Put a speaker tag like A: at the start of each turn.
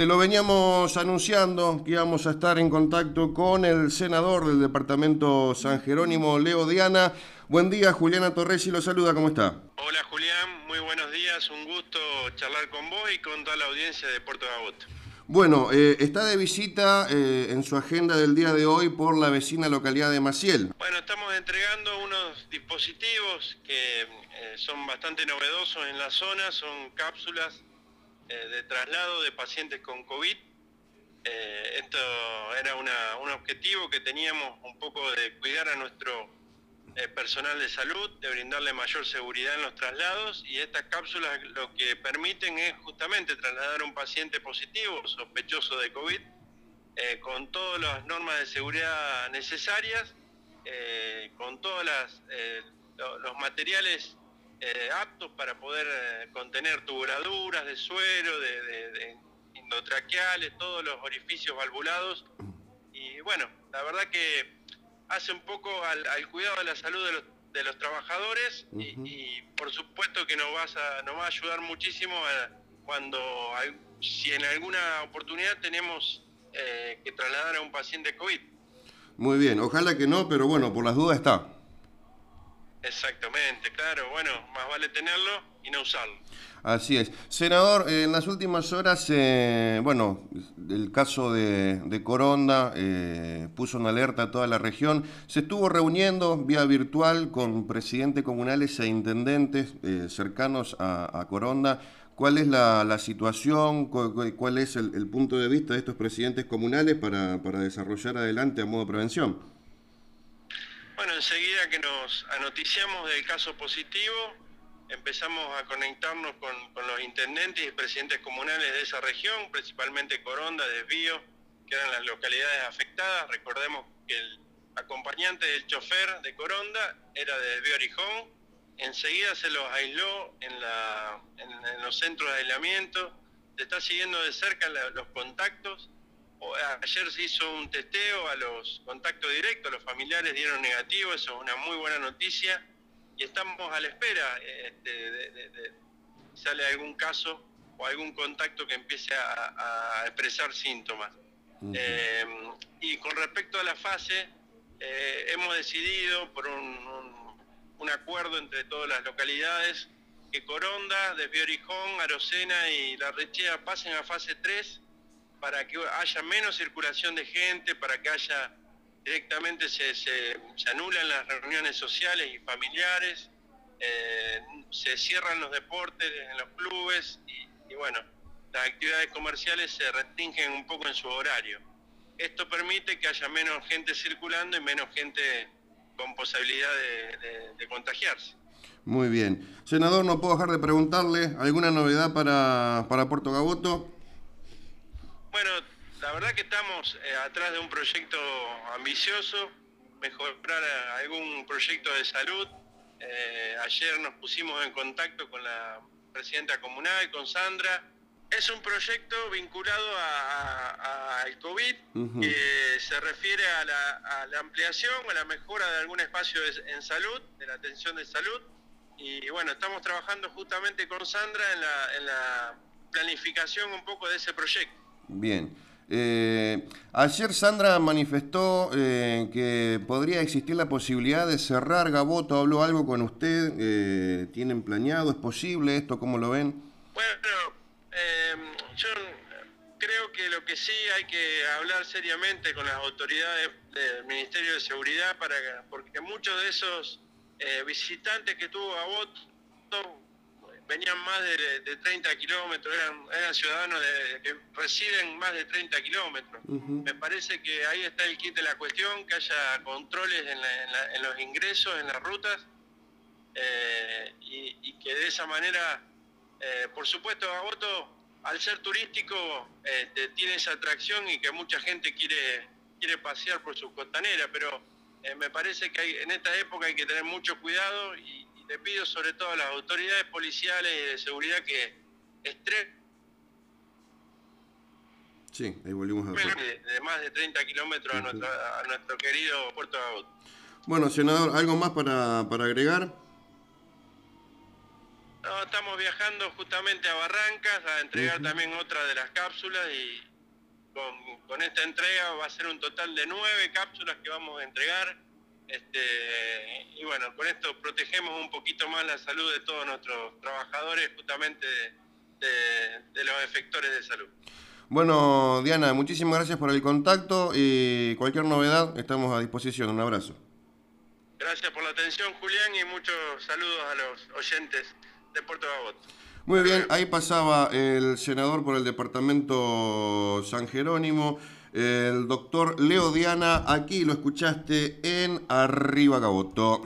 A: Te lo veníamos anunciando que íbamos a estar en contacto con el senador del departamento San Jerónimo, Leo Diana. Buen día, Juliana Torres y lo saluda, ¿cómo está?
B: Hola Julián, muy buenos días, un gusto charlar con vos y con toda la audiencia de Puerto Gaboto.
A: Bueno, eh, está de visita eh, en su agenda del día de hoy por la vecina localidad de Maciel.
B: Bueno, estamos entregando unos dispositivos que eh, son bastante novedosos en la zona, son cápsulas de traslado de pacientes con COVID. esto era un objetivo que teníamos un poco de cuidar a nuestro eh, personal de salud, de brindarle mayor seguridad en los traslados y estas cápsulas lo que permiten es justamente trasladar a un paciente positivo, sospechoso de COVID, eh, con todas las normas de seguridad necesarias, eh, con todos los materiales aptos para poder contener tubuladuras de suero, de, de endotraqueales, todos los orificios valvulados. Y bueno, la verdad que hace un poco al, cuidado de la salud de los, de los trabajadores y, por supuesto que nos, vas a, nos va a ayudar muchísimo cuando, si en alguna oportunidad tenemos eh, que trasladar a un paciente COVID.
A: Muy bien, ojalá que no, pero bueno, por las dudas está.
B: Exactamente, claro, bueno, más vale tenerlo y no usarlo.
A: Así es. Senador, eh, en las últimas horas, eh, bueno, el caso de, Coronda eh, puso en alerta a toda la región. Se estuvo reuniendo vía virtual con presidentes comunales e intendentes cercanos a, Coronda. ¿Cuál es la, situación? ¿Cuál, es el, punto de vista de estos presidentes comunales para, para desarrollar adelante a modo de prevención?
B: Bueno, enseguida que nos anoticiamos del caso positivo, empezamos a conectarnos con, los intendentes y presidentes comunales de esa región, principalmente Coronda, Desvío, que eran las localidades afectadas. Recordemos que el acompañante del chofer de Coronda era de Desvío Orijón. Enseguida se los aisló en, en, los centros de aislamiento. Se está siguiendo de cerca los contactos. Ayer se hizo un testeo a los contactos directos, los familiares dieron negativo, eso es una muy buena noticia y estamos a la espera este, de, sale algún caso o algún contacto que empiece a, expresar síntomas. Eh, y con respecto a la fase, eh, hemos decidido por un, un, acuerdo entre todas las localidades que Coronda, Desvío Arocena y La Rechea pasen a fase 3 para que haya menos circulación de gente, para que haya directamente se, se, anulan las reuniones sociales y familiares, eh, se cierran los deportes en los clubes y, bueno, las actividades comerciales se restringen un poco en su horario. Esto permite que haya menos gente circulando y menos gente con posibilidad de, contagiarse.
A: Muy bien. Senador, no puedo dejar de preguntarle, ¿alguna novedad para, para Puerto Gaboto?
B: La verdad que estamos eh, atrás de un proyecto ambicioso, mejorar algún proyecto de salud. Eh, ayer nos pusimos en contacto con la presidenta comunal, con Sandra. Es un proyecto vinculado al COVID que se refiere a la, ampliación, a la mejora de algún espacio en salud, de la atención de salud. Y bueno, estamos trabajando justamente con Sandra en la, en la planificación un poco de ese proyecto.
A: Bien. Eh, ayer Sandra manifestó eh, que podría existir la posibilidad de cerrar Gaboto. ¿Habló algo con usted? Eh, ¿Tienen planeado? ¿Es posible esto? ¿Cómo lo ven?
B: Bueno, em, yo creo que lo que sí hay que hablar seriamente con las autoridades del Ministerio de Seguridad para porque muchos de esos visitantes que tuvo Gaboto venían más de, 30 kilómetros, eran, ciudadanos que residen más de 30 kilómetros. Me parece que ahí está el kit de la cuestión, que haya controles en, los ingresos, en las rutas, eh, y, que de esa manera, eh, por supuesto, Agoto, al ser turístico, este, tiene esa atracción y que mucha gente quiere, quiere pasear por su costanera, pero eh, me parece que hay, en esta época hay que tener mucho cuidado y, le pido sobre todo a las autoridades policiales y de seguridad que estren
A: Sí, ahí volvimos a
B: ver. De, más de 30 kilómetros a, nuestro querido Puerto de
A: Bueno, senador, ¿algo más para, para agregar?
B: No, estamos viajando justamente a Barrancas a entregar también otra de las cápsulas y con, con, esta entrega va a ser un total de nueve cápsulas que vamos a entregar. Este, y bueno, con esto protegemos un poquito más la salud de todos nuestros trabajadores justamente de, de los efectores de salud.
A: Bueno, Diana, muchísimas gracias por el contacto y cualquier novedad estamos a disposición. Un abrazo.
B: Gracias por la atención, Julián, y muchos saludos a los oyentes de Puerto Babot.
A: Muy bien, ahí pasaba el senador por el departamento San Jerónimo, el doctor Leo Diana, aquí lo escuchaste en Arriba Gaboto.